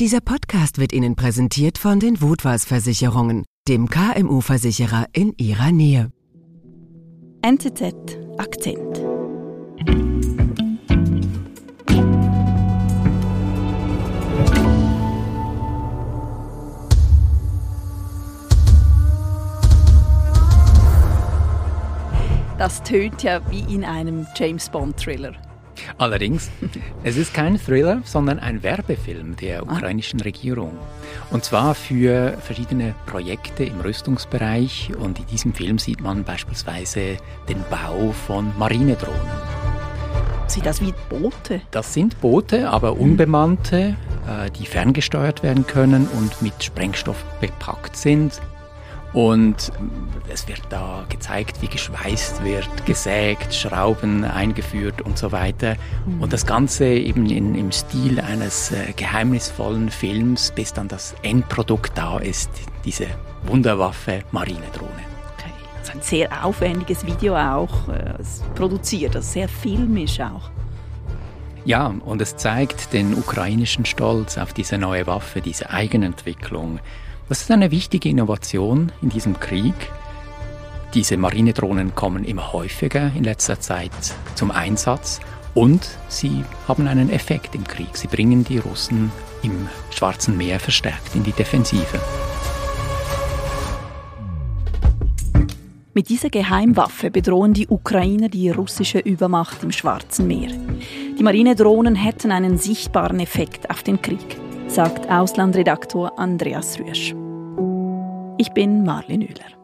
Dieser Podcast wird Ihnen präsentiert von den Wutwas Versicherungen, dem KMU-Versicherer in Ihrer Nähe. NZZ Akzent. Das tönt ja wie in einem James Bond-Thriller. Allerdings, es ist kein Thriller, sondern ein Werbefilm der ah. ukrainischen Regierung. Und zwar für verschiedene Projekte im Rüstungsbereich. Und in diesem Film sieht man beispielsweise den Bau von Marinedrohnen. Sieht das wie Boote? Das sind Boote, aber mhm. unbemannte, äh, die ferngesteuert werden können und mit Sprengstoff bepackt sind. Und es wird da gezeigt, wie geschweißt wird, gesägt, Schrauben eingeführt und so weiter. Mhm. Und das Ganze eben in, im Stil eines äh, geheimnisvollen Films, bis dann das Endprodukt da ist, diese Wunderwaffe Marinedrohne. Okay. Also ein sehr aufwendiges Video auch äh, produziert, also sehr filmisch auch. Ja, und es zeigt den ukrainischen Stolz auf diese neue Waffe, diese Eigenentwicklung. Das ist eine wichtige Innovation in diesem Krieg. Diese Marinedrohnen kommen immer häufiger in letzter Zeit zum Einsatz und sie haben einen Effekt im Krieg. Sie bringen die Russen im Schwarzen Meer verstärkt in die Defensive. Mit dieser Geheimwaffe bedrohen die Ukrainer die russische Übermacht im Schwarzen Meer. Die Marinedrohnen hätten einen sichtbaren Effekt auf den Krieg sagt Auslandredaktor Andreas Rüsch. Ich bin Marlene Nühler.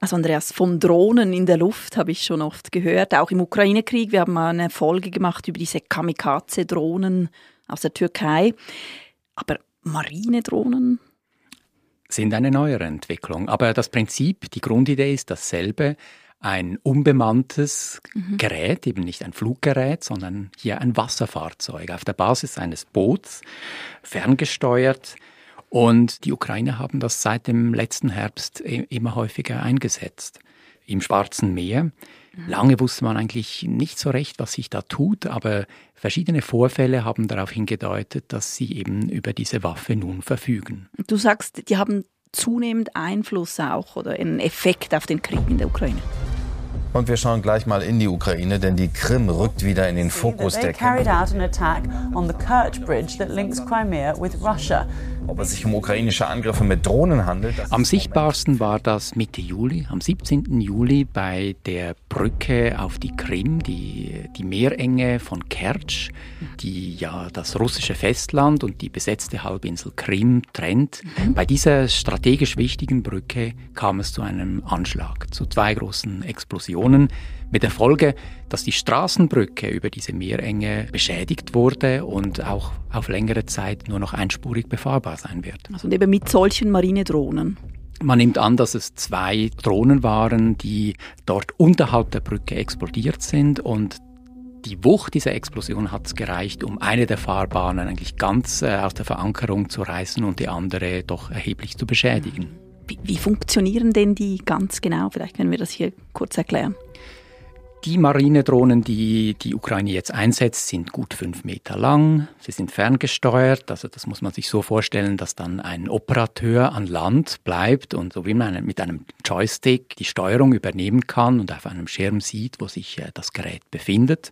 Also Andreas, von Drohnen in der Luft habe ich schon oft gehört, auch im Ukraine-Krieg. Wir haben mal eine Folge gemacht über diese Kamikaze-Drohnen aus der Türkei. Aber Marinedrohnen? Sind eine neuere Entwicklung. Aber das Prinzip, die Grundidee ist dasselbe ein unbemanntes mhm. Gerät, eben nicht ein Fluggerät, sondern hier ein Wasserfahrzeug auf der Basis eines Boots, ferngesteuert. Und die Ukrainer haben das seit dem letzten Herbst immer häufiger eingesetzt. Im Schwarzen Meer. Mhm. Lange wusste man eigentlich nicht so recht, was sich da tut, aber verschiedene Vorfälle haben darauf hingedeutet, dass sie eben über diese Waffe nun verfügen. Du sagst, die haben zunehmend Einfluss auch oder einen Effekt auf den Krieg in der Ukraine. Und wir schauen gleich mal in die Ukraine, denn die Krim rückt wieder in den Fokus der Kämpfe. Ob es sich um ukrainische Angriffe mit Drohnen handelt? Am sichtbarsten war das Mitte Juli, am 17. Juli bei der Brücke auf die Krim, die, die Meerenge von Kertsch, die ja das russische Festland und die besetzte Halbinsel Krim trennt. Mhm. Bei dieser strategisch wichtigen Brücke kam es zu einem Anschlag, zu zwei großen Explosionen mit der Folge, dass die Straßenbrücke über diese Meerenge beschädigt wurde und auch auf längere Zeit nur noch einspurig befahrbar sein wird. Also eben mit solchen Marinedrohnen. Man nimmt an, dass es zwei Drohnen waren, die dort unterhalb der Brücke explodiert sind und die Wucht dieser Explosion hat gereicht, um eine der Fahrbahnen eigentlich ganz äh, aus der Verankerung zu reißen und die andere doch erheblich zu beschädigen. Wie, wie funktionieren denn die ganz genau? Vielleicht können wir das hier kurz erklären. Die Marinedrohnen, die die Ukraine jetzt einsetzt, sind gut fünf Meter lang. Sie sind ferngesteuert. Also das muss man sich so vorstellen, dass dann ein Operateur an Land bleibt und so wie man mit einem Joystick die Steuerung übernehmen kann und auf einem Schirm sieht, wo sich äh, das Gerät befindet.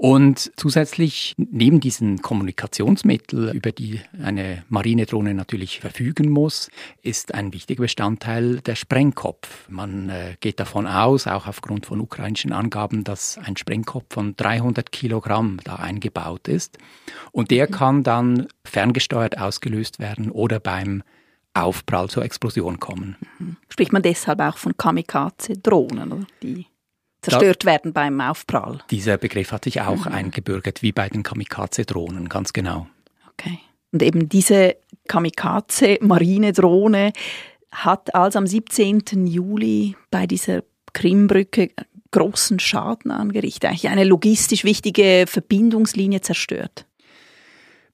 Und zusätzlich neben diesen Kommunikationsmitteln, über die eine Marinedrohne natürlich verfügen muss, ist ein wichtiger Bestandteil der Sprengkopf. Man äh, geht davon aus, auch aufgrund von ukrainischen Angaben, dass ein Sprengkopf von 300 Kilogramm da eingebaut ist. Und der kann dann ferngesteuert ausgelöst werden oder beim Aufprall zur Explosion kommen. Mhm. Spricht man deshalb auch von Kamikaze-Drohnen, die zerstört da, werden beim Aufprall. Dieser Begriff hat sich auch mhm. eingebürgert, wie bei den Kamikaze-Drohnen, ganz genau. Okay. Und eben diese Kamikaze-Marinedrohne hat also am 17. Juli bei dieser Krimbrücke großen Schaden angerichtet, eigentlich eine logistisch wichtige Verbindungslinie zerstört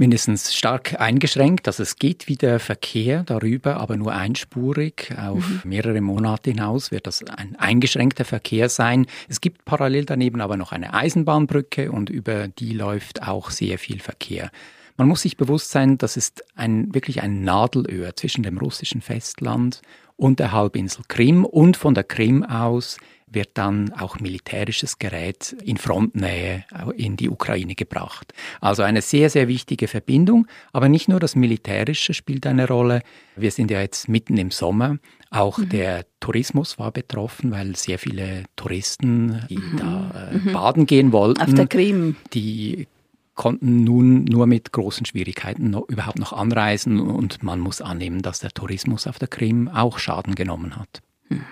mindestens stark eingeschränkt. Also es geht wieder Verkehr darüber, aber nur einspurig. Auf mhm. mehrere Monate hinaus wird das ein eingeschränkter Verkehr sein. Es gibt parallel daneben aber noch eine Eisenbahnbrücke und über die läuft auch sehr viel Verkehr. Man muss sich bewusst sein, das ist ein, wirklich ein Nadelöhr zwischen dem russischen Festland und der Halbinsel Krim und von der Krim aus wird dann auch militärisches Gerät in Frontnähe in die Ukraine gebracht. Also eine sehr, sehr wichtige Verbindung. Aber nicht nur das Militärische spielt eine Rolle. Wir sind ja jetzt mitten im Sommer. Auch mhm. der Tourismus war betroffen, weil sehr viele Touristen, die mhm. da äh, mhm. baden gehen wollten, auf der Krim, die konnten nun nur mit großen Schwierigkeiten noch, überhaupt noch anreisen und man muss annehmen, dass der Tourismus auf der Krim auch Schaden genommen hat. Mhm.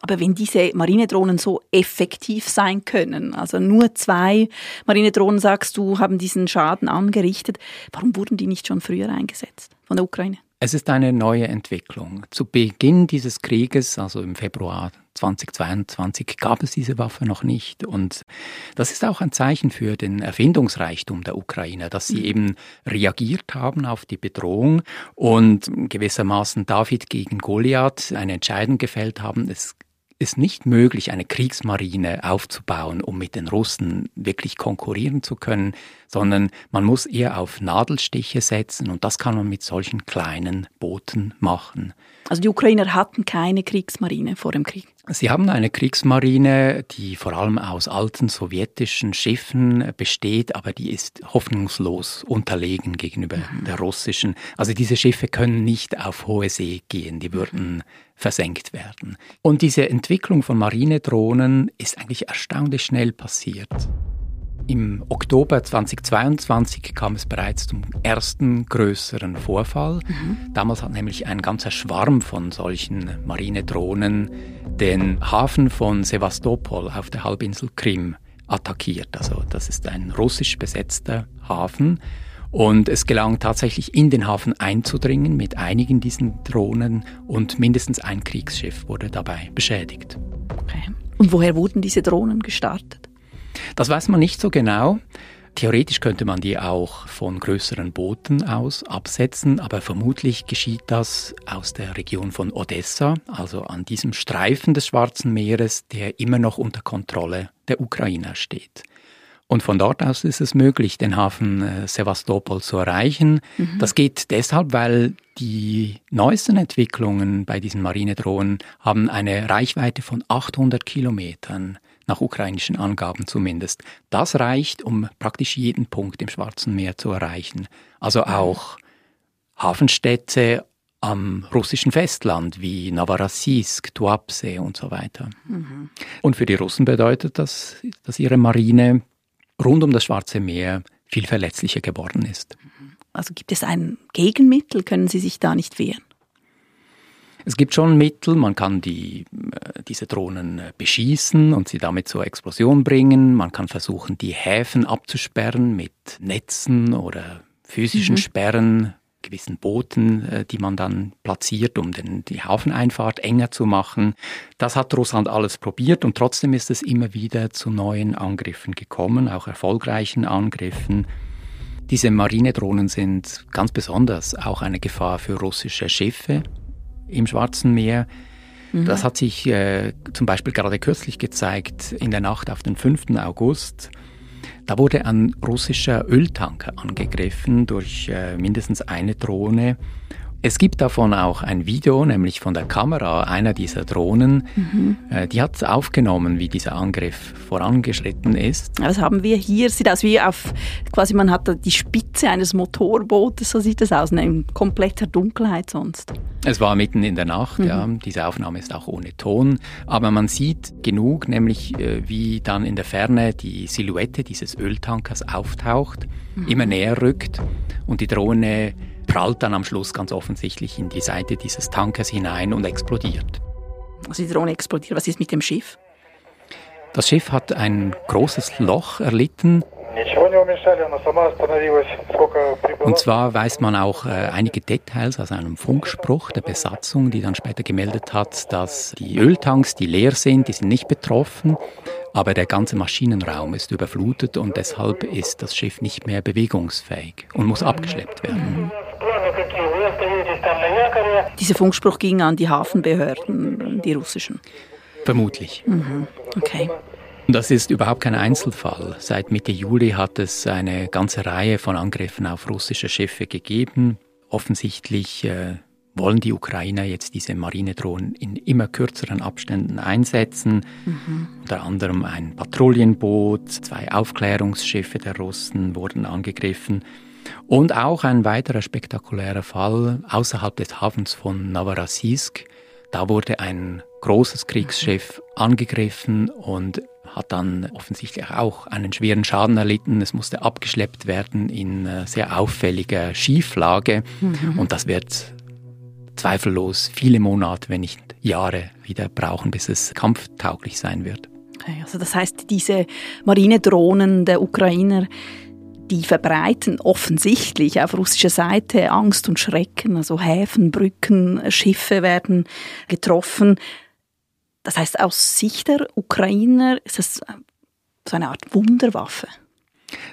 Aber wenn diese Marinedrohnen so effektiv sein können, also nur zwei Marinedrohnen, sagst du, haben diesen Schaden angerichtet, warum wurden die nicht schon früher eingesetzt von der Ukraine? Es ist eine neue Entwicklung. Zu Beginn dieses Krieges, also im Februar 2022, gab es diese Waffe noch nicht. Und das ist auch ein Zeichen für den Erfindungsreichtum der Ukrainer, dass sie mhm. eben reagiert haben auf die Bedrohung und gewissermaßen David gegen Goliath eine Entscheidung gefällt haben. Es ist nicht möglich, eine Kriegsmarine aufzubauen, um mit den Russen wirklich konkurrieren zu können, sondern man muss eher auf Nadelstiche setzen und das kann man mit solchen kleinen Booten machen. Also die Ukrainer hatten keine Kriegsmarine vor dem Krieg. Sie haben eine Kriegsmarine, die vor allem aus alten sowjetischen Schiffen besteht, aber die ist hoffnungslos unterlegen gegenüber mhm. der russischen. Also diese Schiffe können nicht auf hohe See gehen, die würden versenkt werden. Und diese Entwicklung von Marinedrohnen ist eigentlich erstaunlich schnell passiert. Im Oktober 2022 kam es bereits zum ersten größeren Vorfall. Mhm. Damals hat nämlich ein ganzer Schwarm von solchen Marinedrohnen den Hafen von Sevastopol auf der Halbinsel Krim attackiert. Also das ist ein russisch besetzter Hafen. Und es gelang tatsächlich in den Hafen einzudringen mit einigen diesen Drohnen und mindestens ein Kriegsschiff wurde dabei beschädigt. Okay. Und woher wurden diese Drohnen gestartet? Das weiß man nicht so genau. Theoretisch könnte man die auch von größeren Booten aus absetzen, aber vermutlich geschieht das aus der Region von Odessa, also an diesem Streifen des Schwarzen Meeres, der immer noch unter Kontrolle der Ukrainer steht. Und von dort aus ist es möglich, den Hafen äh, Sevastopol zu erreichen. Mhm. Das geht deshalb, weil die neuesten Entwicklungen bei diesen Marinedrohnen haben eine Reichweite von 800 Kilometern nach ukrainischen Angaben zumindest. Das reicht, um praktisch jeden Punkt im Schwarzen Meer zu erreichen. Also auch Hafenstädte am russischen Festland wie Novorossiysk, Tuapse und so weiter. Mhm. Und für die Russen bedeutet das, dass ihre Marine rund um das Schwarze Meer viel verletzlicher geworden ist. Also gibt es ein Gegenmittel? Können Sie sich da nicht wehren? Es gibt schon Mittel, man kann die, äh, diese Drohnen äh, beschießen und sie damit zur Explosion bringen. Man kann versuchen, die Häfen abzusperren mit Netzen oder physischen mhm. Sperren, gewissen Booten, äh, die man dann platziert, um den, die Hafeneinfahrt enger zu machen. Das hat Russland alles probiert und trotzdem ist es immer wieder zu neuen Angriffen gekommen, auch erfolgreichen Angriffen. Diese Marinedrohnen sind ganz besonders auch eine Gefahr für russische Schiffe, im Schwarzen Meer. Mhm. Das hat sich äh, zum Beispiel gerade kürzlich gezeigt in der Nacht auf den 5. August. Da wurde ein russischer Öltanker angegriffen durch äh, mindestens eine Drohne es gibt davon auch ein Video, nämlich von der Kamera einer dieser Drohnen. Mhm. Äh, die hat aufgenommen, wie dieser Angriff vorangeschritten ist. Was haben wir hier? Sieht aus wie auf, quasi man hat die Spitze eines Motorbootes, so sieht es aus, in kompletter Dunkelheit sonst. Es war mitten in der Nacht, mhm. ja. Diese Aufnahme ist auch ohne Ton. Aber man sieht genug, nämlich äh, wie dann in der Ferne die Silhouette dieses Öltankers auftaucht, mhm. immer näher rückt und die Drohne prallt dann am Schluss ganz offensichtlich in die Seite dieses Tankers hinein und explodiert. Also die Drohne explodiert. Was ist mit dem Schiff? Das Schiff hat ein großes Loch erlitten. Und zwar weiß man auch äh, einige Details aus einem Funkspruch der Besatzung, die dann später gemeldet hat, dass die Öltanks, die leer sind, die sind nicht betroffen, aber der ganze Maschinenraum ist überflutet und deshalb ist das Schiff nicht mehr bewegungsfähig und muss abgeschleppt werden. Mhm. Dieser Funkspruch ging an die Hafenbehörden, die russischen. Vermutlich. Mhm. Okay. Das ist überhaupt kein Einzelfall. Seit Mitte Juli hat es eine ganze Reihe von Angriffen auf russische Schiffe gegeben. Offensichtlich äh, wollen die Ukrainer jetzt diese Marinedrohnen in immer kürzeren Abständen einsetzen. Mhm. Unter anderem ein Patrouillenboot, zwei Aufklärungsschiffe der Russen wurden angegriffen. Und auch ein weiterer spektakulärer Fall außerhalb des Hafens von Novorossiysk. Da wurde ein großes Kriegsschiff angegriffen und hat dann offensichtlich auch einen schweren Schaden erlitten. Es musste abgeschleppt werden in äh, sehr auffälliger Schieflage. Mhm. Und das wird zweifellos viele Monate, wenn nicht Jahre wieder brauchen, bis es kampftauglich sein wird. Also das heißt, diese Marinedrohnen der Ukrainer, die verbreiten offensichtlich auf russischer Seite Angst und Schrecken. Also Häfen, Brücken, Schiffe werden getroffen. Das heißt, aus Sicht der Ukrainer ist das so eine Art Wunderwaffe.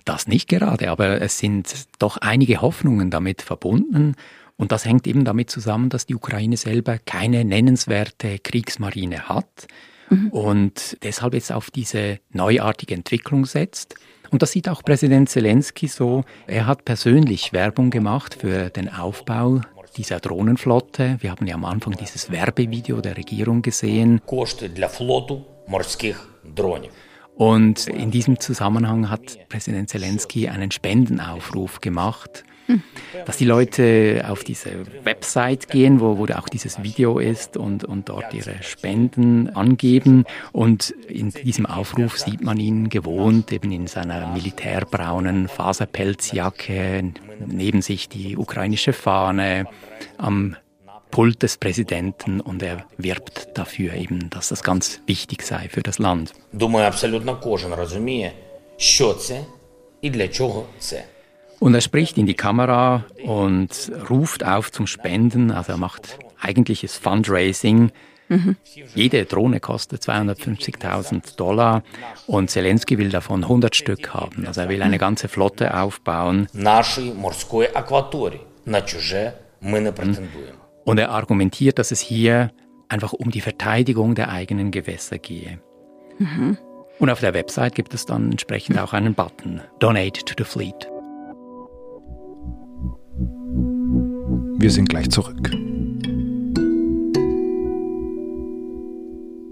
Das nicht gerade, aber es sind doch einige Hoffnungen damit verbunden. Und das hängt eben damit zusammen, dass die Ukraine selber keine nennenswerte Kriegsmarine hat mhm. und deshalb jetzt auf diese neuartige Entwicklung setzt. Und das sieht auch Präsident Zelensky so. Er hat persönlich Werbung gemacht für den Aufbau dieser Drohnenflotte. Wir haben ja am Anfang dieses Werbevideo der Regierung gesehen. Und in diesem Zusammenhang hat Präsident Zelensky einen Spendenaufruf gemacht dass die Leute auf diese Website gehen, wo, wo auch dieses Video ist und, und dort ihre Spenden angeben. Und in diesem Aufruf sieht man ihn gewohnt, eben in seiner militärbraunen Faserpelzjacke, neben sich die ukrainische Fahne, am Pult des Präsidenten und er wirbt dafür eben, dass das ganz wichtig sei für das Land. Думаю, абсолютно кожен розуміє, що це і для чого це. Und er spricht in die Kamera und ruft auf zum Spenden. Also er macht eigentliches Fundraising. Mhm. Jede Drohne kostet 250.000 Dollar und Zelensky will davon 100 Stück haben. Also er will eine ganze Flotte aufbauen. Und er argumentiert, dass es hier einfach um die Verteidigung der eigenen Gewässer gehe. Mhm. Und auf der Website gibt es dann entsprechend auch einen Button, Donate to the Fleet. Wir sind gleich zurück.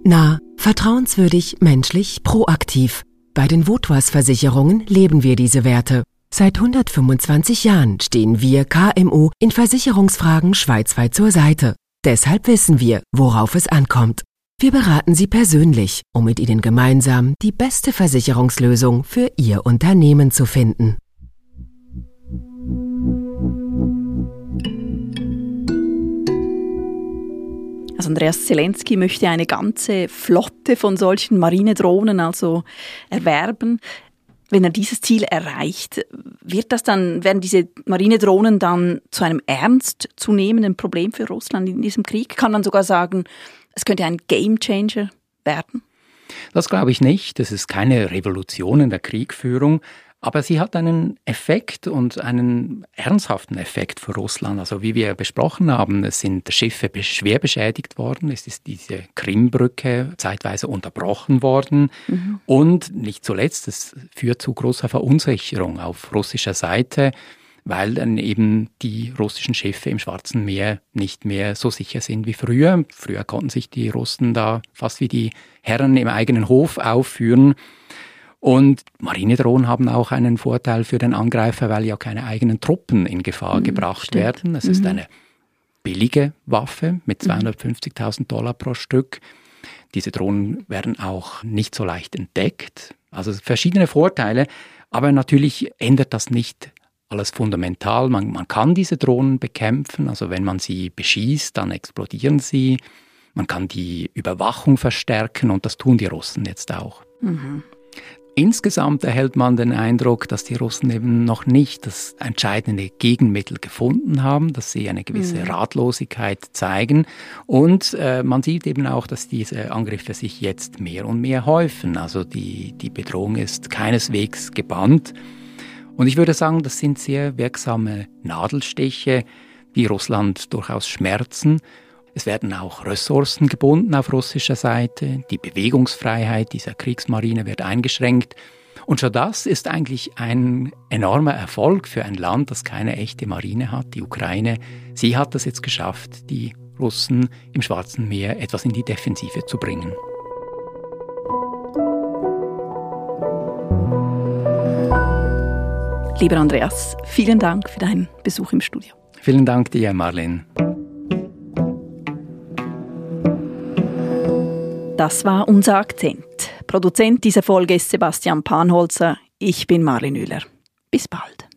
Na, vertrauenswürdig, menschlich, proaktiv. Bei den Votwas Versicherungen leben wir diese Werte. Seit 125 Jahren stehen wir KMU in Versicherungsfragen schweizweit zur Seite. Deshalb wissen wir, worauf es ankommt. Wir beraten Sie persönlich, um mit Ihnen gemeinsam die beste Versicherungslösung für Ihr Unternehmen zu finden. Also Andreas Zelensky möchte eine ganze Flotte von solchen Marinedrohnen also erwerben. Wenn er dieses Ziel erreicht, wird das dann, werden diese Marinedrohnen dann zu einem ernstzunehmenden Problem für Russland in diesem Krieg? Kann man sogar sagen, es könnte ein Gamechanger werden? Das glaube ich nicht. Das ist keine Revolution in der Kriegführung. Aber sie hat einen Effekt und einen ernsthaften Effekt für Russland. Also wie wir besprochen haben, es sind Schiffe schwer beschädigt worden, es ist diese Krimbrücke zeitweise unterbrochen worden mhm. und nicht zuletzt, es führt zu großer Verunsicherung auf russischer Seite weil dann eben die russischen Schiffe im Schwarzen Meer nicht mehr so sicher sind wie früher. Früher konnten sich die Russen da fast wie die Herren im eigenen Hof aufführen. Und Marinedrohnen haben auch einen Vorteil für den Angreifer, weil ja keine eigenen Truppen in Gefahr mhm, gebracht stimmt. werden. Es mhm. ist eine billige Waffe mit 250.000 mhm. Dollar pro Stück. Diese Drohnen werden auch nicht so leicht entdeckt. Also verschiedene Vorteile. Aber natürlich ändert das nicht alles fundamental. Man, man kann diese Drohnen bekämpfen. Also wenn man sie beschießt, dann explodieren sie. Man kann die Überwachung verstärken und das tun die Russen jetzt auch. Mhm. Insgesamt erhält man den Eindruck, dass die Russen eben noch nicht das entscheidende Gegenmittel gefunden haben, dass sie eine gewisse mhm. Ratlosigkeit zeigen. Und äh, man sieht eben auch, dass diese Angriffe sich jetzt mehr und mehr häufen. Also die, die Bedrohung ist keineswegs gebannt. Und ich würde sagen, das sind sehr wirksame Nadelstiche, die Russland durchaus schmerzen. Es werden auch Ressourcen gebunden auf russischer Seite. Die Bewegungsfreiheit dieser Kriegsmarine wird eingeschränkt. Und schon das ist eigentlich ein enormer Erfolg für ein Land, das keine echte Marine hat, die Ukraine. Sie hat es jetzt geschafft, die Russen im Schwarzen Meer etwas in die Defensive zu bringen. Lieber Andreas, vielen Dank für deinen Besuch im Studio. Vielen Dank dir, Marlene. Das war unser Akzent. Produzent dieser Folge ist Sebastian Panholzer. Ich bin Marlene Müller. Bis bald.